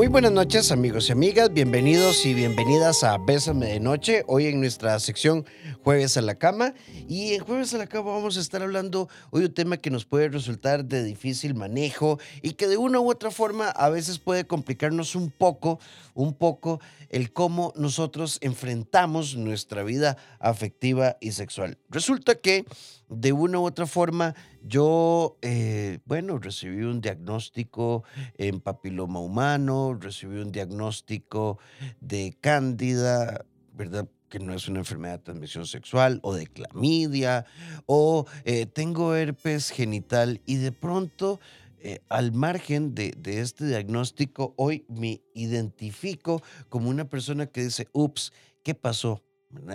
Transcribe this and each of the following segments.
Muy buenas noches amigos y amigas, bienvenidos y bienvenidas a Bésame de Noche, hoy en nuestra sección Jueves a la Cama. Y en Jueves a la Cama vamos a estar hablando hoy un tema que nos puede resultar de difícil manejo y que de una u otra forma a veces puede complicarnos un poco, un poco el cómo nosotros enfrentamos nuestra vida afectiva y sexual. Resulta que de una u otra forma yo, eh, bueno, recibí un diagnóstico en papiloma humano, recibí un diagnóstico de cándida, ¿verdad? Que no es una enfermedad de transmisión sexual, o de clamidia, o eh, tengo herpes genital y de pronto, eh, al margen de, de, este diagnóstico, hoy me identifico como una persona que dice, ups, ¿qué pasó?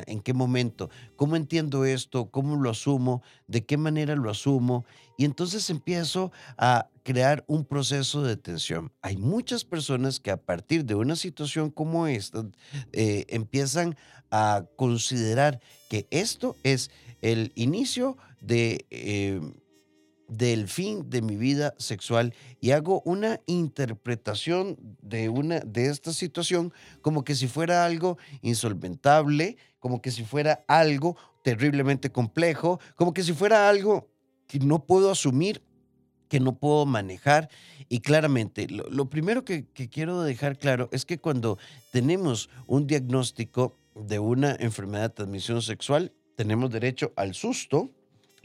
¿En qué momento? ¿Cómo entiendo esto? ¿Cómo lo asumo? ¿De qué manera lo asumo? Y entonces empiezo a crear un proceso de tensión. Hay muchas personas que a partir de una situación como esta eh, empiezan a considerar que esto es el inicio de... Eh, del fin de mi vida sexual y hago una interpretación de una de esta situación como que si fuera algo insolventable, como que si fuera algo terriblemente complejo, como que si fuera algo que no puedo asumir, que no puedo manejar. Y claramente, lo, primero que, que quiero dejar claro es que cuando tenemos un diagnóstico de una enfermedad de transmisión sexual, tenemos derecho al susto,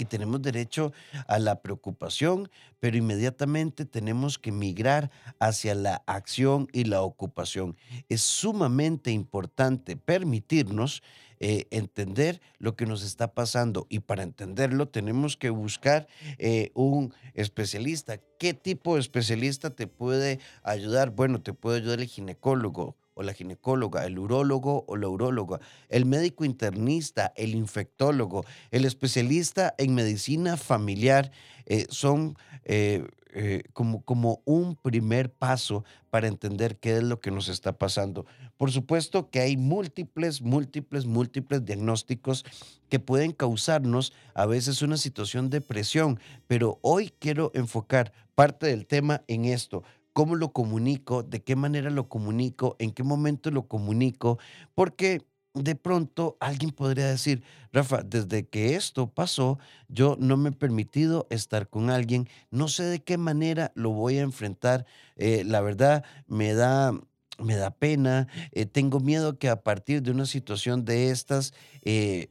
y tenemos derecho a la preocupación, pero inmediatamente tenemos que migrar hacia la acción y la ocupación. Es sumamente importante permitirnos eh, entender lo que nos está pasando y para entenderlo tenemos que buscar eh, un especialista. ¿Qué tipo de especialista te puede ayudar? Bueno, te puede ayudar el ginecólogo, la ginecóloga, el urólogo o la uróloga, el médico internista, el infectólogo, el especialista en medicina familiar, eh, son eh, eh, como, como un primer paso para entender qué es lo que nos está pasando. Por supuesto que hay múltiples, múltiples, múltiples diagnósticos que pueden causarnos a veces una situación de presión, pero hoy quiero enfocar parte del tema en esto cómo lo comunico, de qué manera lo comunico, en qué momento lo comunico, porque de pronto alguien podría decir, Rafa, desde que esto pasó, yo no me he permitido estar con alguien, no sé de qué manera lo voy a enfrentar, eh, la verdad me da... Me da pena, eh, tengo miedo que a partir de una situación de estas eh,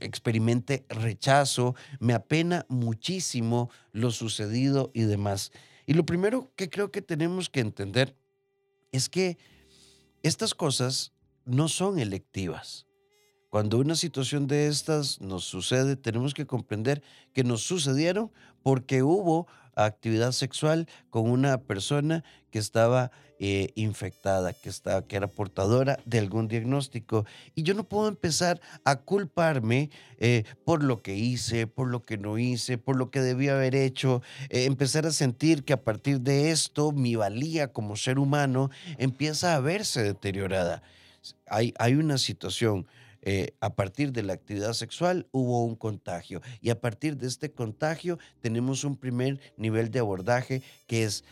experimente rechazo, me apena muchísimo lo sucedido y demás. Y lo primero que creo que tenemos que entender es que estas cosas no son electivas. Cuando una situación de estas nos sucede, tenemos que comprender que nos sucedieron porque hubo actividad sexual con una persona que estaba eh, infectada, que, estaba, que era portadora de algún diagnóstico. Y yo no puedo empezar a culparme eh, por lo que hice, por lo que no hice, por lo que debía haber hecho, eh, empezar a sentir que a partir de esto mi valía como ser humano empieza a verse deteriorada. Hay, hay una situación eh, a partir de la actividad sexual hubo un contagio. Y a partir de este contagio tenemos un primer nivel de abordaje que es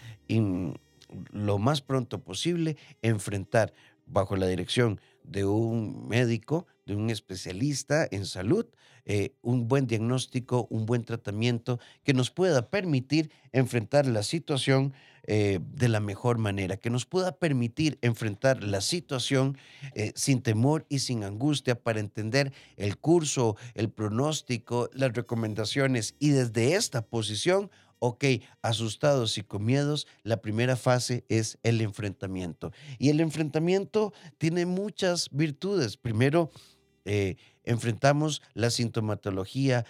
lo más pronto posible enfrentar bajo la dirección de un médico, de un especialista en salud, eh, un buen diagnóstico, un buen tratamiento que nos pueda permitir enfrentar la situación eh, de la mejor manera, que nos pueda permitir enfrentar la situación eh, sin temor y sin angustia para entender el curso, el pronóstico, las recomendaciones y desde esta posición ok, asustados y con miedos, la primera fase es el enfrentamiento. Y el enfrentamiento tiene muchas virtudes. Primero, eh, enfrentamos la sintomatología,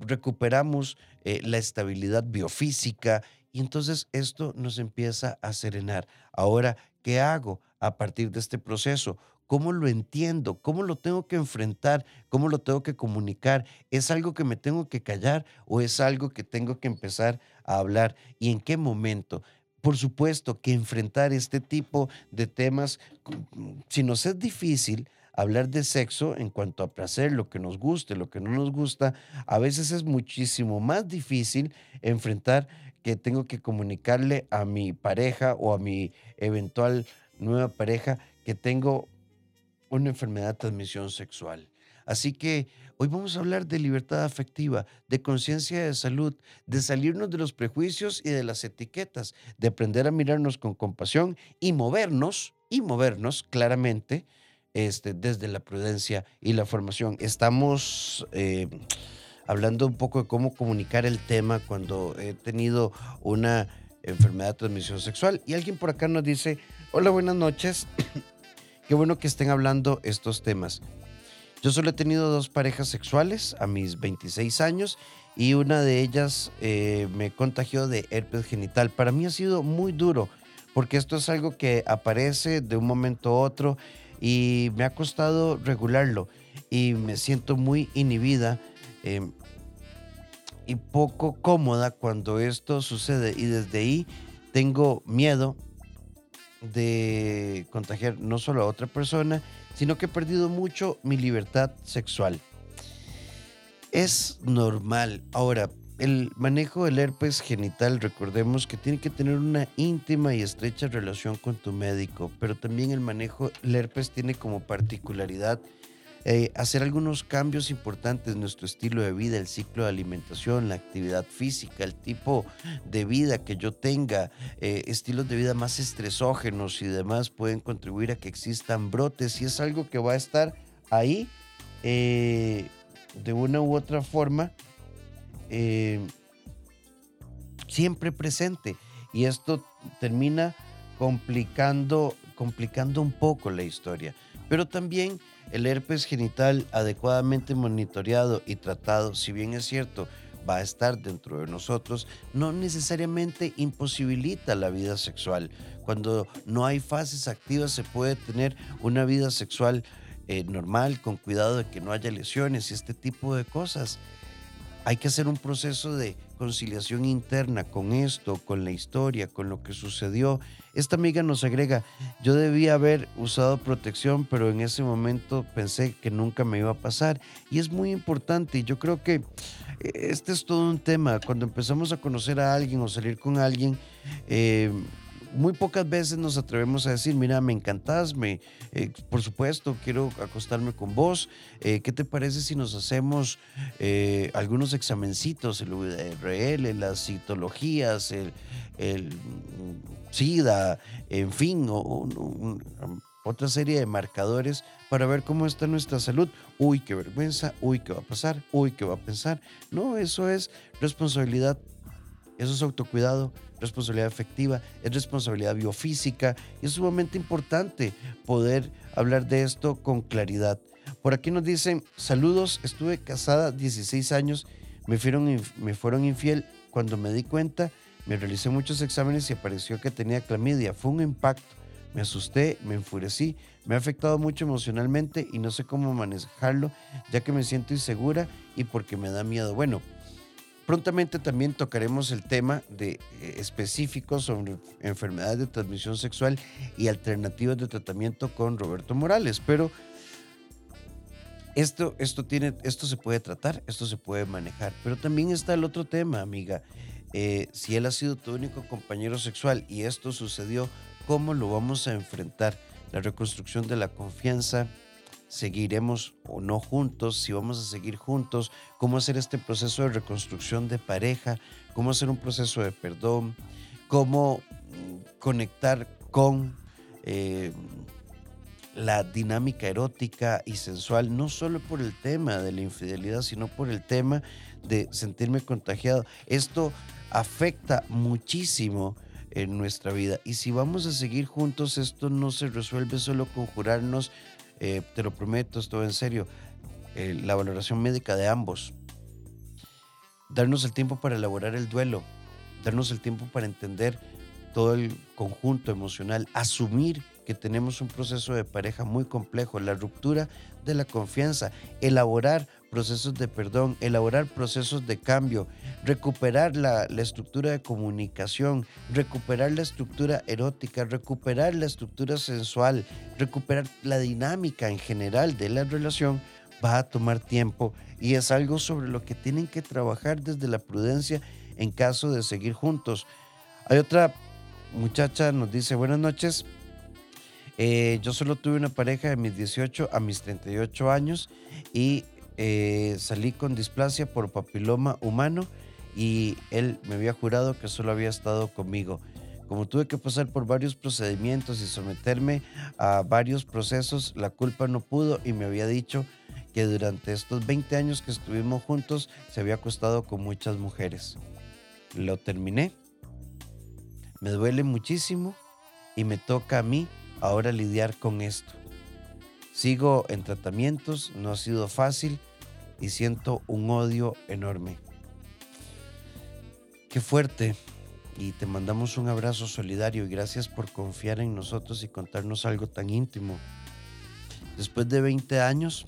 recuperamos la estabilidad biofísica y entonces esto nos empieza a serenar. Ahora, ¿qué hago a partir de este proceso? ¿Cómo lo entiendo? ¿Cómo lo tengo que enfrentar? ¿Cómo lo tengo que comunicar? ¿Es algo que me tengo que callar o es algo que tengo que empezar a hablar? ¿Y en qué momento? Por supuesto que enfrentar este tipo de temas, si nos es difícil, hablar de sexo en cuanto a placer, lo que nos guste, lo que no nos gusta, a veces es muchísimo más difícil enfrentar que tengo que comunicarle a mi pareja o a mi eventual nueva pareja que tengo una enfermedad de transmisión sexual. Así que hoy vamos a hablar de libertad afectiva, de conciencia de salud, de salirnos de los prejuicios y de las etiquetas, de aprender a mirarnos con compasión y movernos, y movernos claramente este, desde la prudencia y la formación. Estamos eh, hablando un poco de cómo comunicar el tema cuando he tenido una enfermedad de transmisión sexual. Y alguien por acá nos dice, hola, buenas noches. Qué bueno que estén hablando estos temas. Yo solo he tenido dos parejas sexuales a mis 26 años y una de ellas eh, me contagió de herpes genital. Para mí ha sido muy duro porque esto es algo que aparece de un momento a otro y me ha costado regularlo y me siento muy inhibida em, y poco cómoda cuando esto sucede y desde ahí tengo miedo de contagiar no solo a otra persona, sino que he perdido mucho mi libertad sexual. Es normal. Ahora, el manejo del herpes genital, recordemos que tiene que tener una íntima y estrecha relación con tu médico, pero también el manejo del herpes tiene como particularidad eh, hacer algunos cambios importantes en nuestro estilo de vida, el ciclo de alimentación, la actividad física, el tipo de vida que yo tenga, eh, estilos de vida más estresógenos y demás pueden contribuir a que existan brotes. Y es algo que va a estar ahí eh, de una u otra forma siempre presente. Y esto termina complicando, complicando un poco la historia, pero también el herpes genital adecuadamente monitoreado y tratado, si bien es cierto, va a estar dentro de nosotros, no necesariamente imposibilita la vida sexual. Cuando no hay fases activas se puede tener una vida sexual eh, normal, con cuidado de que no haya lesiones y este tipo de cosas. Hay que hacer un proceso de conciliación interna con esto, con la historia, con lo que sucedió. Esta amiga nos agrega, yo debía haber usado protección, pero en ese momento pensé que nunca me iba a pasar. Y es muy importante y yo creo que eh, este es todo un tema. Cuando empezamos a conocer a alguien o salir con alguien, eh, muy pocas veces nos atrevemos a decir, mira, me encantás, me, eh, por supuesto, quiero acostarme con vos. Eh, ¿Qué te parece si nos hacemos eh, algunos examencitos, el URL, las citologías, el, el SIDA, en fin, otra serie de marcadores para ver cómo está nuestra salud. Uy, qué vergüenza, uy, qué va a pasar, uy, qué va a pensar. No, eso es responsabilidad, eso es autocuidado, responsabilidad efectiva, es responsabilidad biofísica y es sumamente importante poder hablar de esto con claridad. Por aquí nos dicen, saludos, estuve casada 16 años, me fueron, me fueron infiel cuando me di cuenta, me realicé muchos exámenes y apareció que tenía clamidia, fue un impacto, me asusté, me enfurecí, me ha afectado mucho emocionalmente y no sé cómo manejarlo, ya que me siento insegura y porque me da miedo. Bueno, Prontamente también tocaremos el tema de eh, específicos sobre enfermedades de transmisión sexual y alternativas de tratamiento con Roberto Morales, pero esto, esto, tiene, esto se puede tratar, esto se puede manejar, pero también está el otro tema, amiga. Eh, si él ha sido tu único compañero sexual y esto sucedió, ¿cómo lo vamos a enfrentar? La reconstrucción de la confianza, seguiremos o no juntos, si vamos a seguir juntos, cómo hacer este proceso de reconstrucción de pareja, cómo hacer un proceso de perdón, cómo mm, conectar con eh, la dinámica erótica y sensual, no solo por el tema de la infidelidad, sino por el tema de sentirme contagiado. Esto afecta muchísimo en nuestra vida. Y si vamos a seguir juntos, esto no se resuelve solo con jurarnos eh, te lo prometo, esto en serio, eh, la valoración médica de ambos, darnos el tiempo para elaborar el duelo, darnos el tiempo para entender todo el conjunto emocional, asumir que tenemos un proceso de pareja muy complejo, la ruptura de la confianza, elaborar procesos de perdón, elaborar procesos de cambio, recuperar la, estructura de comunicación, recuperar la estructura erótica, recuperar la estructura sensual, recuperar la dinámica en general de la relación, va a tomar tiempo y es algo sobre lo que tienen que trabajar desde la prudencia en caso de seguir juntos. Hay otra muchacha, nos dice, buenas noches. Eh, yo solo tuve una pareja de mis 18 a mis 38 años y eh, salí con displasia por papiloma humano y él me había jurado que solo había estado conmigo. Como tuve que pasar por varios procedimientos y someterme a varios procesos, la culpa no pudo y me había dicho que durante estos 20 años que estuvimos juntos se había acostado con muchas mujeres. Lo terminé. Me duele muchísimo y me toca a mí ahora lidiar con esto. Sigo en tratamientos, no ha sido fácil y siento un odio enorme. Qué fuerte. Y te mandamos un abrazo solidario y gracias por confiar en nosotros y contarnos algo tan íntimo. Después de 20 años,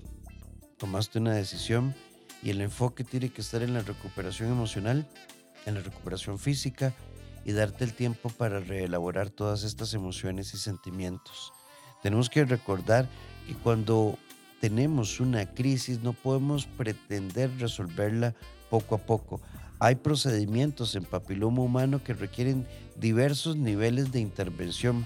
tomaste una decisión y el enfoque tiene que estar en la recuperación emocional, en la recuperación física y darte el tiempo para reelaborar todas estas emociones y sentimientos. Tenemos que recordar que cuando tenemos una crisis no podemos pretender resolverla poco a poco. Hay procedimientos en papiloma humano que requieren diversos niveles de intervención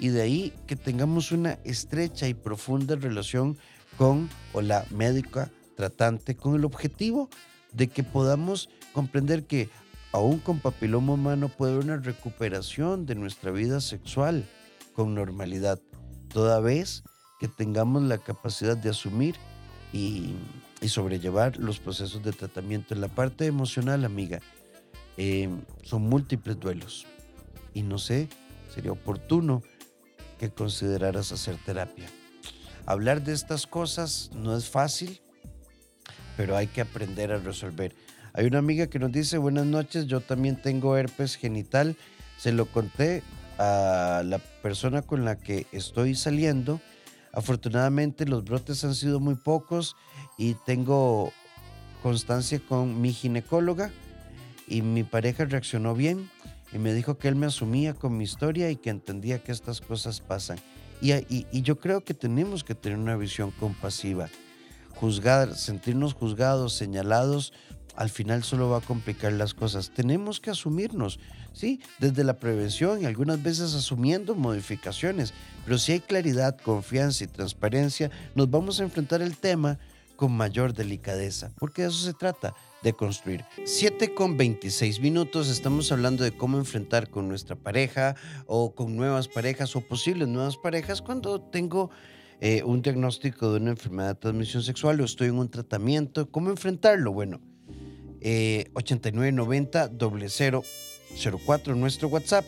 y de ahí que tengamos una estrecha y profunda relación con o la médica tratante con el objetivo de que podamos comprender que aún con papiloma humano puede haber una recuperación de nuestra vida sexual con normalidad, toda vez que tengamos la capacidad de asumir y, sobrellevar los procesos de tratamiento. En la parte emocional, amiga, em, son múltiples duelos y no sé, sería oportuno que consideraras hacer terapia. Hablar de estas cosas no es fácil, pero hay que aprender a resolver. Hay una amiga que nos dice, buenas noches, yo también tengo herpes genital. Se lo conté a la persona con la que estoy saliendo. Afortunadamente los brotes han sido muy pocos y tengo constancia con mi ginecóloga y mi pareja reaccionó bien y me dijo que él me asumía con mi historia y que entendía que estas cosas pasan. Y, y yo creo que tenemos que tener una visión compasiva. Juzgar, sentirnos juzgados, señalados, al final solo va a complicar las cosas. Tenemos que asumirnos, ¿sí? Desde la prevención y algunas veces asumiendo modificaciones. Pero si hay claridad, confianza y transparencia, nos vamos a enfrentar el tema con mayor delicadeza, porque de eso se trata, de construir. 7 con 26 minutos, estamos hablando de cómo enfrentar con nuestra pareja o con nuevas parejas o posibles nuevas parejas cuando tengo eh, un diagnóstico de una enfermedad de transmisión sexual o estoy en un tratamiento, ¿cómo enfrentarlo? Bueno, eh, 8990 004 nuestro WhatsApp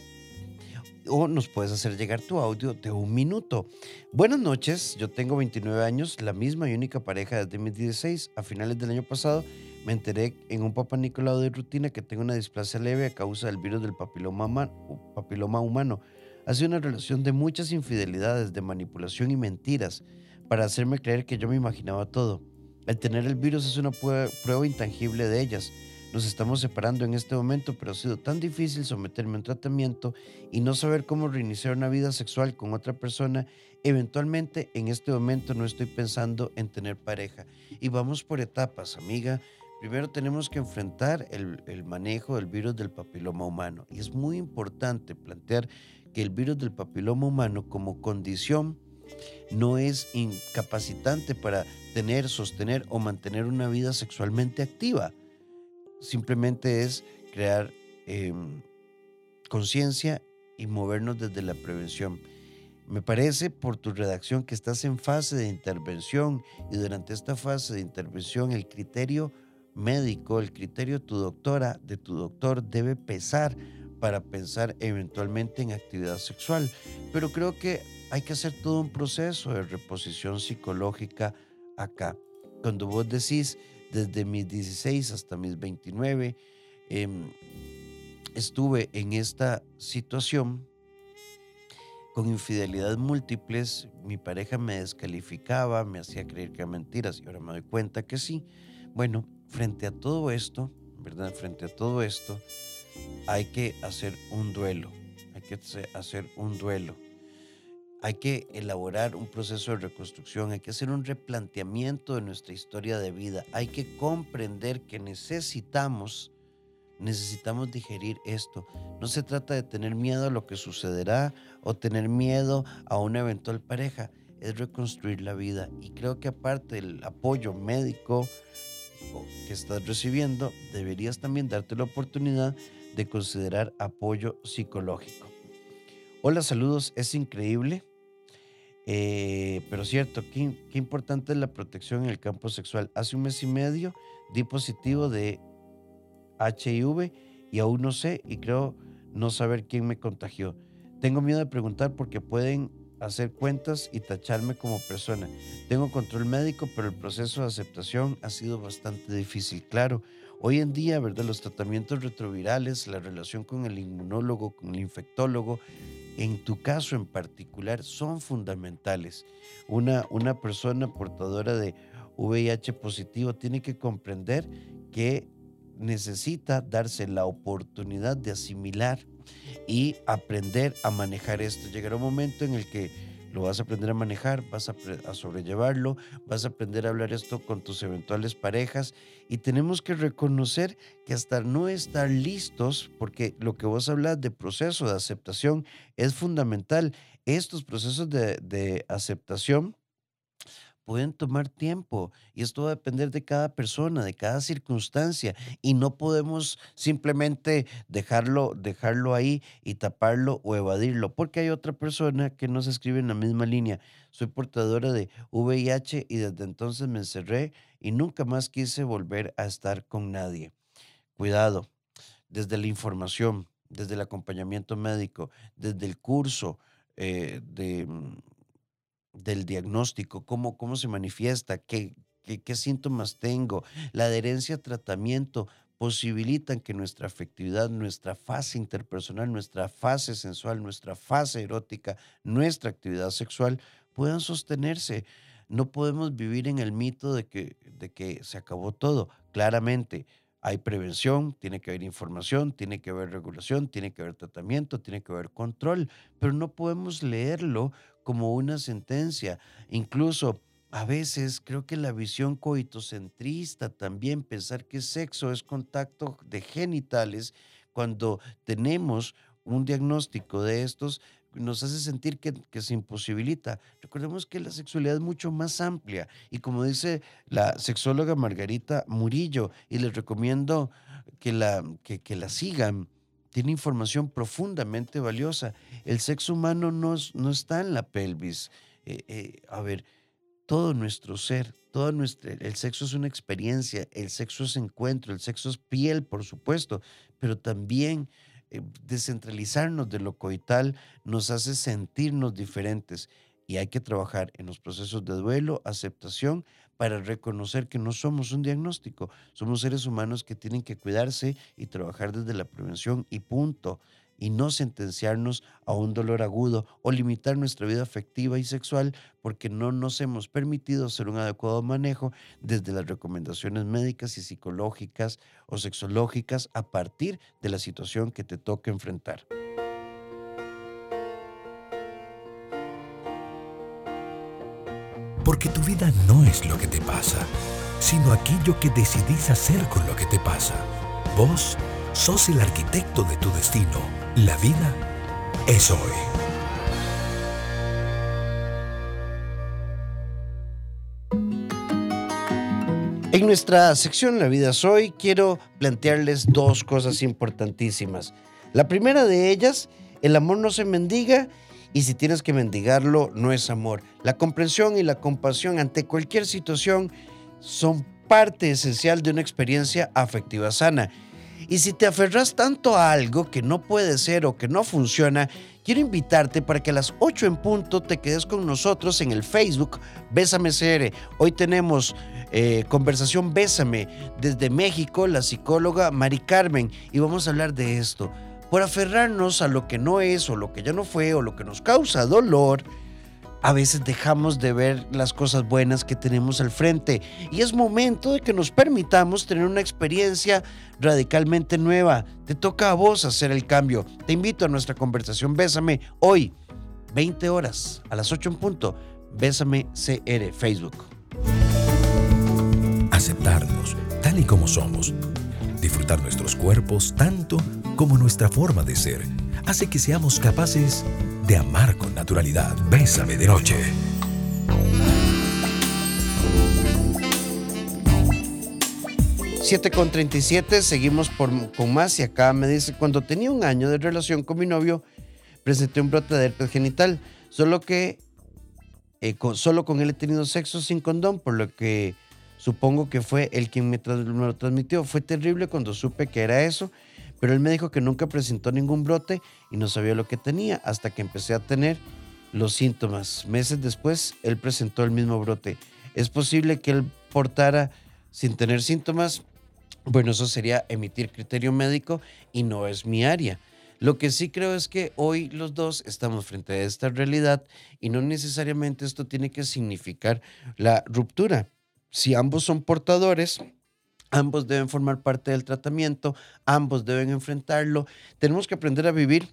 o nos puedes hacer llegar tu audio de un minuto. Buenas noches, yo tengo 29 años, la misma y única pareja desde 2016. A finales del año pasado me enteré en un papá Nicolau de rutina que tengo una displasia leve a causa del virus del papiloma, humano. Ha una relación de muchas infidelidades, de manipulación y mentiras para hacerme creer que yo me imaginaba todo. El tener el virus es una prueba intangible de ellas. Nos estamos separando en este momento, pero ha sido tan difícil someterme a un tratamiento y no saber cómo reiniciar una vida sexual con otra persona. Eventualmente, en este momento no estoy pensando en tener pareja. Y vamos por etapas, amiga. Primero tenemos que enfrentar el, manejo del virus del papiloma humano. Y es muy importante plantear que el virus del papiloma humano como condición no es incapacitante para tener, sostener o mantener una vida sexualmente activa. Simplemente es crear em, conciencia y movernos desde la prevención. Me parece por tu redacción que estás en fase de intervención y durante esta fase de intervención el criterio médico, el criterio de tu doctora, de tu doctor debe pesar para pensar eventualmente en actividad sexual. Pero creo que hay que hacer todo un proceso de reposición psicológica acá. Cuando vos decís, desde mis 16 hasta mis 29, em, estuve en esta situación con infidelidades múltiples, mi pareja me descalificaba, me hacía creer que eran mentiras y ahora me doy cuenta que sí. Bueno, frente a todo esto, ¿verdad? Frente a todo esto, hay que hacer un duelo, hay que hacer un duelo hay que elaborar un proceso de reconstrucción, hay que hacer un replanteamiento de nuestra historia de vida, hay que comprender que necesitamos necesitamos digerir esto. No se trata de tener miedo a lo que sucederá o tener miedo a una eventual pareja, es reconstruir la vida. Y creo que aparte del apoyo médico que estás recibiendo, deberías también darte la oportunidad de considerar apoyo psicológico. Hola, saludos, es increíble. Eh, pero cierto, qué, qué importante es la protección en el campo sexual. Hace un mes y medio di positivo de HIV y aún no sé y creo no saber quién me contagió. Tengo miedo de preguntar porque pueden hacer cuentas y tacharme como persona. Tengo control médico, pero el proceso de aceptación ha sido bastante difícil. Claro, hoy en día, ¿verdad? Los tratamientos retrovirales, la relación con el inmunólogo, con el infectólogo, en tu caso en particular, son fundamentales. Una, una persona portadora de VIH positivo tiene que comprender que necesita darse la oportunidad de asimilar y aprender a manejar esto. Llegará un momento en el que lo vas a aprender a manejar, vas a, a, sobrellevarlo, vas a aprender a hablar esto con tus eventuales parejas y tenemos que reconocer que hasta no estar listos, porque lo que vos hablas de proceso de aceptación es fundamental. Estos procesos de, de aceptación pueden tomar tiempo y esto va a depender de cada persona, de cada circunstancia y no podemos simplemente dejarlo, dejarlo ahí y taparlo o evadirlo porque hay otra persona que nos escribe en la misma línea. Soy portadora de VIH y desde entonces me encerré y nunca más quise volver a estar con nadie. Cuidado, desde la información, desde el acompañamiento médico, desde el curso eh, de mm, del diagnóstico, cómo, cómo se manifiesta, qué, qué, síntomas tengo, la adherencia a tratamiento, posibilitan que nuestra afectividad, nuestra fase interpersonal, nuestra fase sensual, nuestra fase erótica, nuestra actividad sexual puedan sostenerse. No podemos vivir en el mito de que, de que se acabó todo. Claramente, hay prevención, tiene que haber información, tiene que haber regulación, tiene que haber tratamiento, tiene que haber control, pero no podemos leerlo como una sentencia. Incluso a veces creo que la visión coitocentrista también, pensar que sexo es contacto de genitales, cuando tenemos un diagnóstico de estos, nos hace sentir que, se imposibilita. Recordemos que la sexualidad es mucho más amplia y como dice la sexóloga Margarita Murillo, y les recomiendo que la, que, la sigan, tiene información profundamente valiosa. El sexo humano no, no está en la pelvis. Eh, eh, a ver, todo nuestro ser, todo nuestro, el sexo es una experiencia, el sexo es encuentro, el sexo es piel, por supuesto, pero también eh, descentralizarnos de lo coital nos hace sentirnos diferentes y hay que trabajar en los procesos de duelo, aceptación, para reconocer que no somos un diagnóstico, somos seres humanos que tienen que cuidarse y trabajar desde la prevención y punto y no sentenciarnos a un dolor agudo o limitar nuestra vida afectiva y sexual porque no nos hemos permitido hacer un adecuado manejo desde las recomendaciones médicas y psicológicas o sexológicas a partir de la situación que te toca enfrentar. Porque tu vida no es lo que te pasa, sino aquello que decidís hacer con lo que te pasa. Vos sos el arquitecto de tu destino la vida es hoy. En nuestra sección La vida es hoy quiero plantearles dos cosas importantísimas. La primera de ellas, el amor no se mendiga y si tienes que mendigarlo no es amor. La comprensión y la compasión ante cualquier situación son parte esencial de una experiencia afectiva sana y si te aferras tanto a algo que no puede ser o que no funciona, quiero invitarte para que a las 8 en punto te quedes con nosotros en el Facebook Bésame CR. Hoy tenemos eh, conversación Bésame desde México, la psicóloga Mari Carmen, y vamos a hablar de esto. Por aferrarnos a lo que no es o lo que ya no fue o lo que nos causa dolor, a veces dejamos de ver las cosas buenas que tenemos al frente y es momento de que nos permitamos tener una experiencia radicalmente nueva. Te toca a vos hacer el cambio. Te invito a nuestra conversación Bésame hoy, 20 horas, a las 8 en punto. Bésame CR Facebook. Aceptarnos tal y como somos Disfrutar nuestros cuerpos tanto como nuestra forma de ser hace que seamos capaces de amar con naturalidad. Bésame de noche. Siete con 37, seguimos con más y acá me dice, cuando tenía un año de relación con mi novio, presenté un brote de herpes genital, solo que eh, solo con él he tenido sexo sin condón, por lo que supongo que fue el quien me, me, lo transmitió. Fue terrible cuando supe que era eso, pero él me dijo que nunca presentó ningún brote y no sabía lo que tenía hasta que empecé a tener los síntomas. Meses después, él presentó el mismo brote. ¿Es posible que él portara sin tener síntomas? Bueno, eso sería emitir criterio médico y no es mi área. Lo que sí creo es que hoy los dos estamos frente a esta realidad y no necesariamente esto tiene que significar la ruptura. Si ambos son portadores, ambos deben formar parte del tratamiento, ambos deben enfrentarlo. Tenemos que aprender a vivir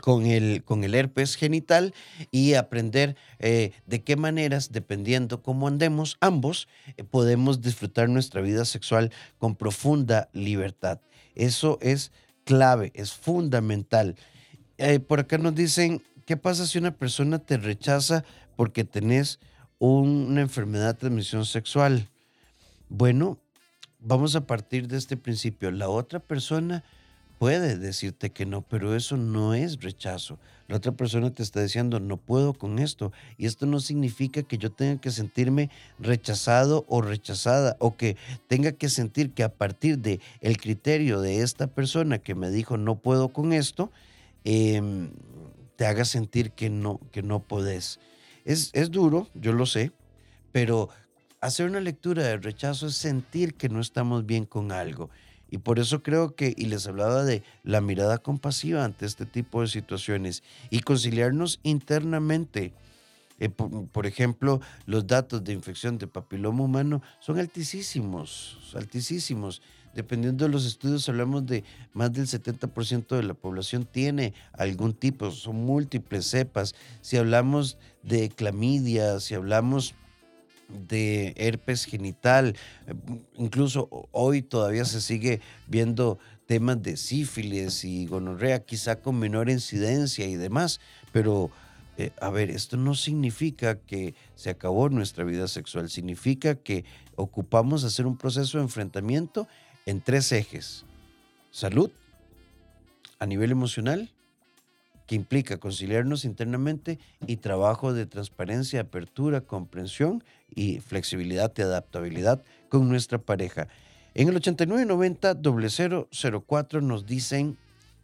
con el, con el herpes genital y aprender eh, de qué maneras, dependiendo cómo andemos, ambos eh, podemos disfrutar nuestra vida sexual con profunda libertad. Eso es clave, es fundamental. Eh, por acá nos dicen, ¿qué pasa si una persona te rechaza porque tenés una enfermedad de transmisión sexual? Bueno, vamos a partir de este principio. La otra persona puede decirte que no, pero eso no es rechazo. La otra persona te está diciendo, no puedo con esto. Y esto no significa que yo tenga que sentirme rechazado o rechazada o que tenga que sentir que a partir de el criterio de esta persona que me dijo no puedo con esto, em, te haga sentir que no, que no podés. Es, es duro, yo lo sé, pero hacer una lectura de rechazo es sentir que no estamos bien con algo. Y por eso creo que, y les hablaba de la mirada compasiva ante este tipo de situaciones y conciliarnos internamente. Eh, por, ejemplo, los datos de infección de papiloma humano son altísimos, altísimos. Dependiendo de los estudios, hablamos de más del 70% de la población tiene algún tipo, son múltiples cepas. Si hablamos de clamidia, si hablamos de herpes genital. Incluso hoy todavía se sigue viendo temas de sífilis y gonorrea, quizá con menor incidencia y demás, pero eh, a ver, esto no significa que se acabó nuestra vida sexual, significa que ocupamos hacer un proceso de enfrentamiento en tres ejes. Salud, a nivel emocional, que implica conciliarnos internamente y trabajo de transparencia, apertura, comprensión y flexibilidad y adaptabilidad con nuestra pareja. En el 8990 0004 nos dicen,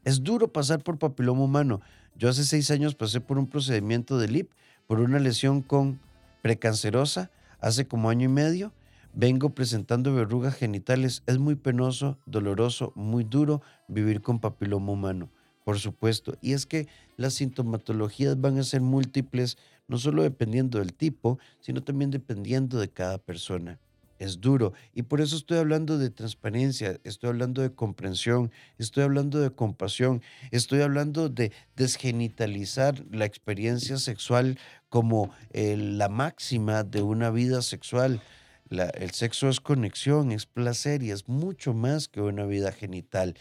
es duro pasar por papiloma humano. Yo hace seis años pasé por un procedimiento de LIP por una lesión con precancerosa hace como año y medio. Vengo presentando verrugas genitales. Es muy penoso, doloroso, muy duro vivir con papiloma humano por supuesto. Y es que las sintomatologías van a ser múltiples, no solo dependiendo del tipo, sino también dependiendo de cada persona. Es duro. Y por eso estoy hablando de transparencia, estoy hablando de comprensión, estoy hablando de compasión, estoy hablando de desgenitalizar la experiencia sexual como eh, la máxima de una vida sexual. El sexo es conexión, es placer y es mucho más que una vida genital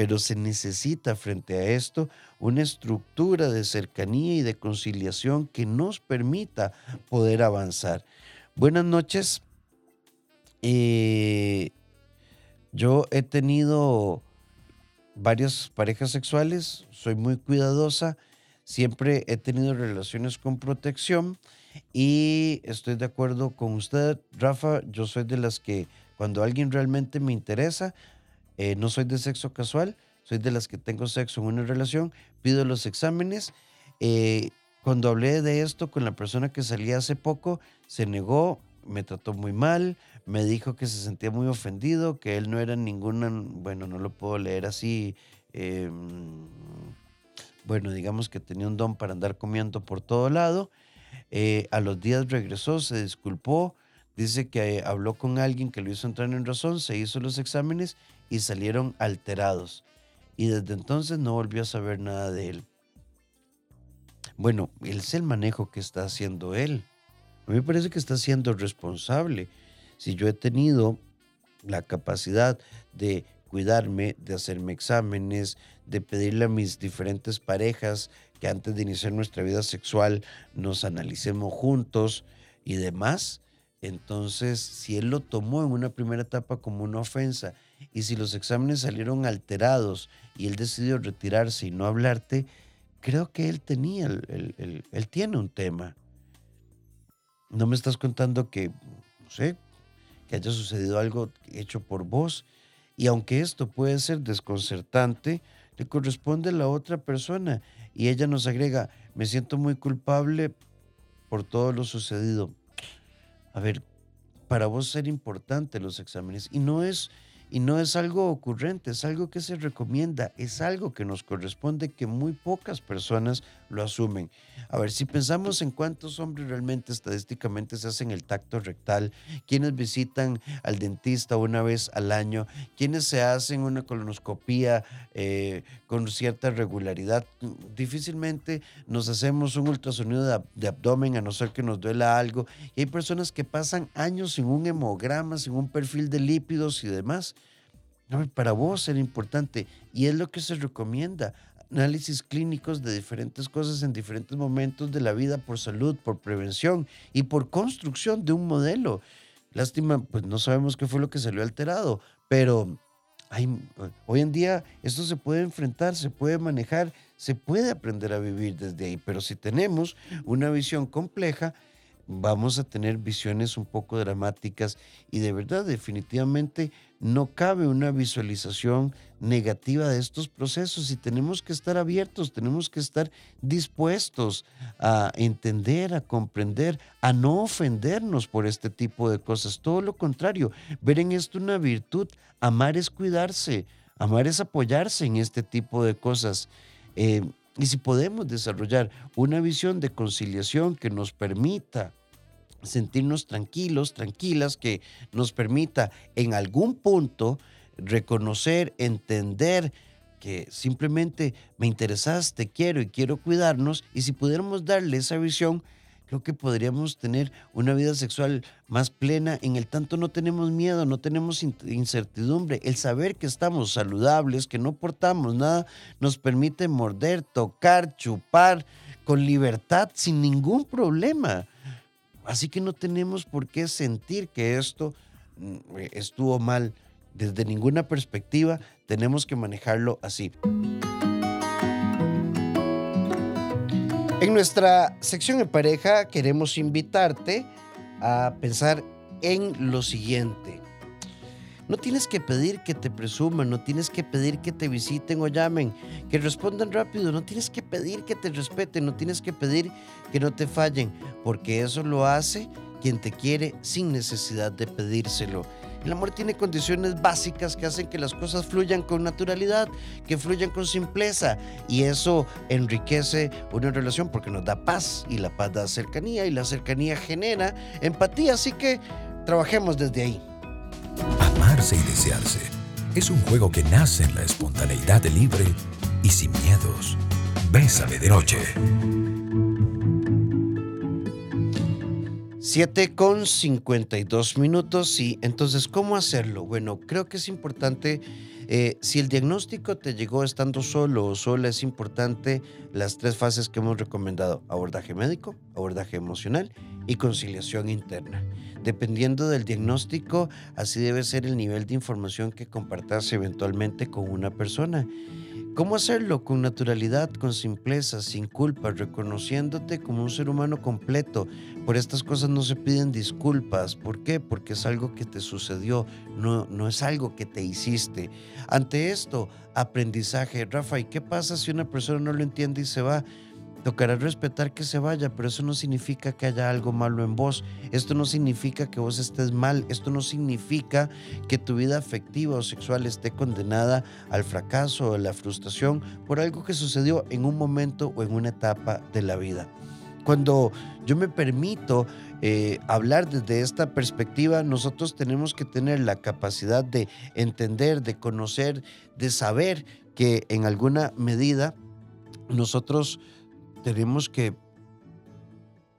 pero se necesita frente a esto una estructura de cercanía y de conciliación que nos permita poder avanzar. Buenas noches. Eh, yo he tenido varias parejas sexuales, soy muy cuidadosa, siempre he tenido relaciones con protección y estoy de acuerdo con usted, Rafa, yo soy de las que cuando alguien realmente me interesa, eh, no soy de sexo casual, soy de las que tengo sexo en una relación, pido los exámenes. Eh, cuando hablé de esto con la persona que salía hace poco, se negó, me trató muy mal, me dijo que se sentía muy ofendido, que él no era ninguna, bueno, no lo puedo leer así, em, bueno, digamos que tenía un don para andar comiendo por todo lado. Eh, a los días regresó, se disculpó, dice que habló con alguien que lo hizo entrar en razón, se hizo los exámenes y salieron alterados. Y desde entonces no volvió a saber nada de él. Bueno, él es el manejo que está haciendo él. A mí me parece que está siendo responsable. Si yo he tenido la capacidad de cuidarme, de hacerme exámenes, de pedirle a mis diferentes parejas que antes de iniciar nuestra vida sexual nos analicemos juntos y demás. Entonces, si él lo tomó en una primera etapa como una ofensa y si los exámenes salieron alterados y él decidió retirarse y no hablarte, creo que él tenía, él tiene un tema. No me estás contando que, no sé, que haya sucedido algo hecho por vos. Y aunque esto puede ser desconcertante, le corresponde a la otra persona. Y ella nos agrega, me siento muy culpable por todo lo sucedido. A ver, para vos ser importante los exámenes. Y no es y no es algo ocurrente, es algo que se recomienda, es algo que nos corresponde que muy pocas personas lo asumen. A ver, si pensamos en cuántos hombres realmente estadísticamente se hacen el tacto rectal, quienes visitan al dentista una vez al año, quienes se hacen una colonoscopía eh, con cierta regularidad, difícilmente nos hacemos un ultrasonido de, de abdomen a no ser que nos duela algo. Y hay personas que pasan años sin un hemograma, sin un perfil de lípidos y demás para vos era importante y es lo que se recomienda. Análisis clínicos de diferentes cosas en diferentes momentos de la vida por salud, por prevención y por construcción de un modelo. Lástima, pues no sabemos qué fue lo que salió alterado, pero hay, hoy en día esto se puede enfrentar, se puede manejar, se puede aprender a vivir desde ahí, pero si tenemos una visión compleja, vamos a tener visiones un poco dramáticas y de verdad definitivamente no cabe una visualización negativa de estos procesos y tenemos que estar abiertos, tenemos que estar dispuestos a entender, a comprender, a no ofendernos por este tipo de cosas. Todo lo contrario, ver en esto una virtud. Amar es cuidarse, amar es apoyarse en este tipo de cosas. Eh, y si podemos desarrollar una visión de conciliación que nos permita sentirnos tranquilos, tranquilas, que nos permita en algún punto reconocer, entender que simplemente me interesas, te quiero y quiero cuidarnos, y si pudiéramos darle esa visión, creo que podríamos tener una vida sexual más plena, en el tanto no tenemos miedo, no tenemos incertidumbre, el saber que estamos saludables, que no portamos nada, nos permite morder, tocar, chupar con libertad, sin ningún problema. Así que no tenemos por qué sentir que esto mm, estuvo mal. Desde ninguna perspectiva tenemos que manejarlo así. En nuestra sección de pareja queremos invitarte a pensar en lo siguiente. No tienes que pedir que te presuman, no tienes que pedir que te visiten o llamen, que respondan rápido, no tienes que pedir que te respeten, no tienes que pedir que no te fallen, porque eso lo hace quien te quiere sin necesidad de pedírselo. El amor tiene condiciones básicas que hacen que las cosas fluyan con naturalidad, que fluyan con simpleza y eso enriquece una relación porque nos da paz y la paz da cercanía y la cercanía genera empatía, así que trabajemos desde ahí. Amarse y desearse es un juego que nace en la espontaneidad libre y sin miedos. Bésame de noche. 7 con 52 minutos y entonces, ¿cómo hacerlo? Bueno, creo que es importante, eh, si el diagnóstico te llegó estando solo o sola, es importante las tres fases que hemos recomendado, abordaje médico, abordaje emocional y conciliación interna. Dependiendo del diagnóstico, así debe ser el nivel de información que compartas eventualmente con una persona. ¿Cómo hacerlo? Con naturalidad, con simpleza, sin culpa, reconociéndote como un ser humano completo. Por estas cosas no se piden disculpas. ¿Por qué? Porque es algo que te sucedió, no, no es algo que te hiciste. Ante esto, aprendizaje. Rafa, ¿y qué pasa si una persona no lo entiende y se va? Tocará respetar que se vaya, pero eso no significa que haya algo malo en vos. Esto no significa que vos estés mal. Esto no significa que tu vida afectiva o sexual esté condenada al fracaso o a la frustración por algo que sucedió en un momento o en una etapa de la vida. Cuando yo me permito eh, hablar desde esta perspectiva, nosotros tenemos que tener la capacidad de entender, de conocer, de saber que en alguna medida nosotros tenemos que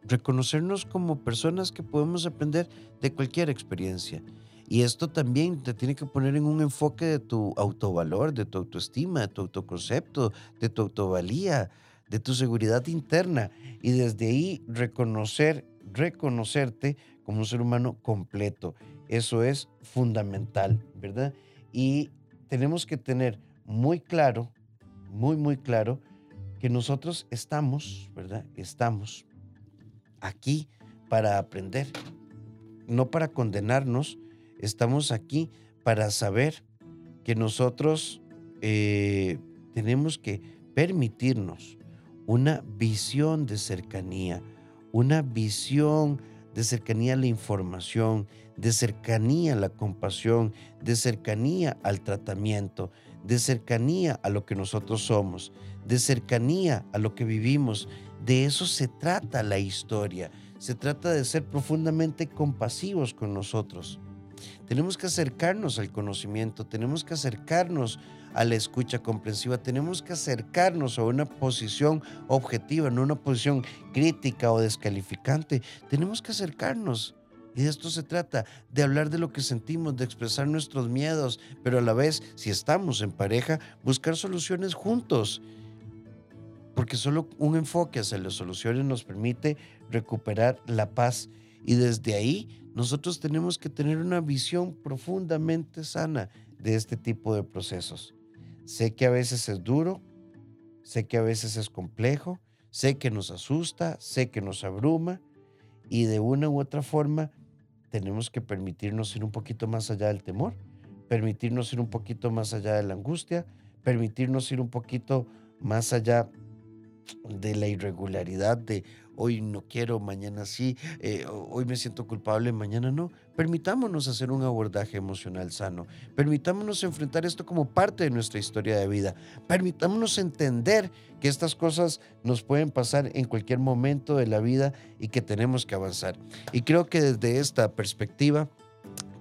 reconocernos como personas que podemos aprender de cualquier experiencia. Y esto también te tiene que poner en un enfoque de tu autovalor, de tu autoestima, de tu autoconcepto, de tu autovalía, de tu seguridad interna. Y desde ahí reconocer, reconocerte como un ser humano completo. Eso es fundamental, ¿verdad? Y tenemos que tener muy claro, muy, muy claro, que nosotros estamos, ¿verdad? Estamos aquí para aprender, no para condenarnos, estamos aquí para saber que nosotros eh, tenemos que permitirnos una visión de cercanía, una visión de cercanía a la información, de cercanía a la compasión, de cercanía al tratamiento, de cercanía a lo que nosotros somos, de cercanía a lo que vivimos. De eso se trata la historia. Se trata de ser profundamente compasivos con nosotros. Tenemos que acercarnos al conocimiento, tenemos que acercarnos a la escucha comprensiva, tenemos que acercarnos a una posición objetiva, no una posición crítica o descalificante. Tenemos que acercarnos y de esto se trata, de hablar de lo que sentimos, de expresar nuestros miedos, pero a la vez, si estamos en pareja, buscar soluciones juntos. Porque solo un enfoque hacia las soluciones nos permite recuperar la paz. Y desde ahí nosotros tenemos que tener una visión profundamente sana de este tipo de procesos. Sé que a veces es duro, sé que a veces es complejo, sé que nos asusta, sé que nos abruma y de una u otra forma tenemos que permitirnos ir un poquito más allá del temor, permitirnos ir un poquito más allá de la angustia, permitirnos ir un poquito más allá de la irregularidad de hoy no quiero, mañana sí, eh, hoy me siento culpable, mañana no. Permitámonos hacer un abordaje emocional sano, permitámonos enfrentar esto como parte de nuestra historia de vida, permitámonos entender que estas cosas nos pueden pasar en cualquier momento de la vida y que tenemos que avanzar. Y creo que desde esta perspectiva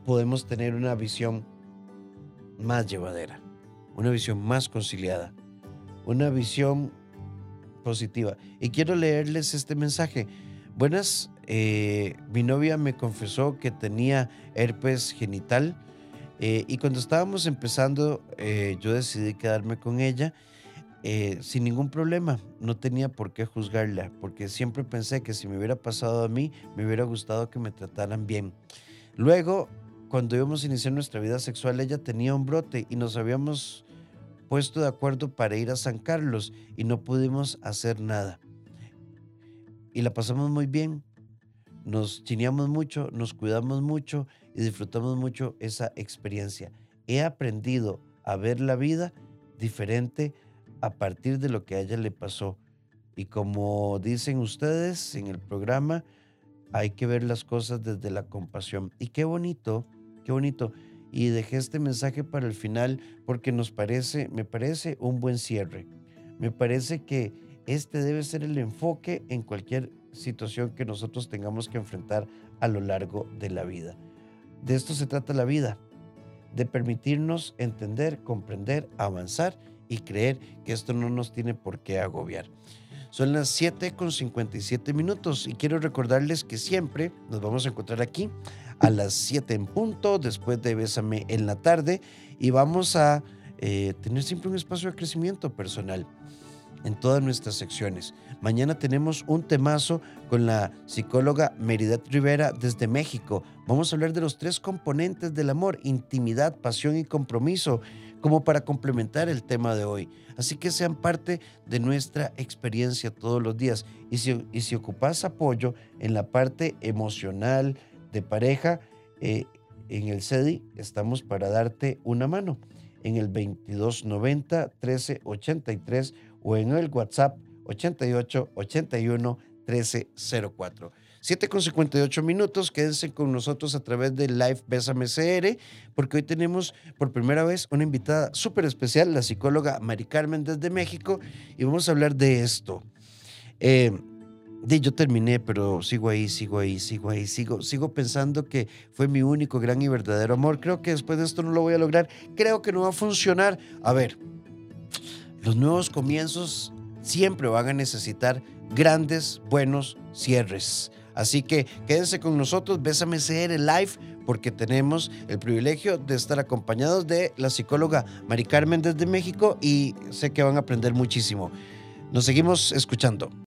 podemos tener una visión más llevadera, una visión más conciliada, una visión positiva. Y quiero leerles este mensaje. Buenas, eh, mi novia me confesó que tenía herpes genital eh, y cuando estábamos empezando eh, yo decidí quedarme con ella sin ningún problema. No tenía por qué juzgarla porque siempre pensé que si me hubiera pasado a mí me hubiera gustado que me trataran bien. Luego, cuando íbamos a iniciar nuestra vida sexual, ella tenía un brote y nos habíamos puesto de acuerdo para ir a San Carlos y no pudimos hacer nada. Y la pasamos muy bien, nos chineamos mucho, nos cuidamos mucho y disfrutamos mucho esa experiencia. He aprendido a ver la vida diferente a partir de lo que a ella le pasó. Y como dicen ustedes en el programa, hay que ver las cosas desde la compasión. Y qué bonito, qué bonito y dejé este mensaje para el final porque nos parece, me parece un buen cierre. Me parece que este debe ser el enfoque en cualquier situación que nosotros tengamos que enfrentar a lo largo de la vida. De esto se trata la vida, de permitirnos entender, comprender, avanzar y creer que esto no nos tiene por qué agobiar. Son las 7 con 57 minutos y quiero recordarles que siempre nos vamos a encontrar aquí a las 7 en punto, después de Bésame en la tarde, y vamos a eh, tener siempre un espacio de crecimiento personal en todas nuestras secciones. Mañana tenemos un temazo con la psicóloga Meridet Rivera desde México. Vamos a hablar de los tres componentes del amor, intimidad, pasión y compromiso, como para complementar el tema de hoy. Así que sean parte de nuestra experiencia todos los días. Y si, y si ocupas apoyo en la parte emocional, de pareja, eh, en el CEDI estamos para darte una mano en el 2290 1383 o en el WhatsApp 88 81 1304. 7 con 58 minutos, quédense con nosotros a través de Live Bésame CR, porque hoy tenemos por primera vez una invitada súper especial, la psicóloga Mari Carmen desde México, y vamos a hablar de esto. Eh, yo terminé, pero sigo ahí, sigo ahí, sigo ahí, sigo, sigo pensando que fue mi único gran y verdadero amor. Creo que después de esto no lo voy a lograr. Creo que no va a funcionar. A ver, los nuevos comienzos siempre van a necesitar grandes, buenos cierres. Así que quédense con nosotros, Bésame CR Live, porque tenemos el privilegio de estar acompañados de la psicóloga Mari Carmen desde México y sé que van a aprender muchísimo. Nos seguimos escuchando.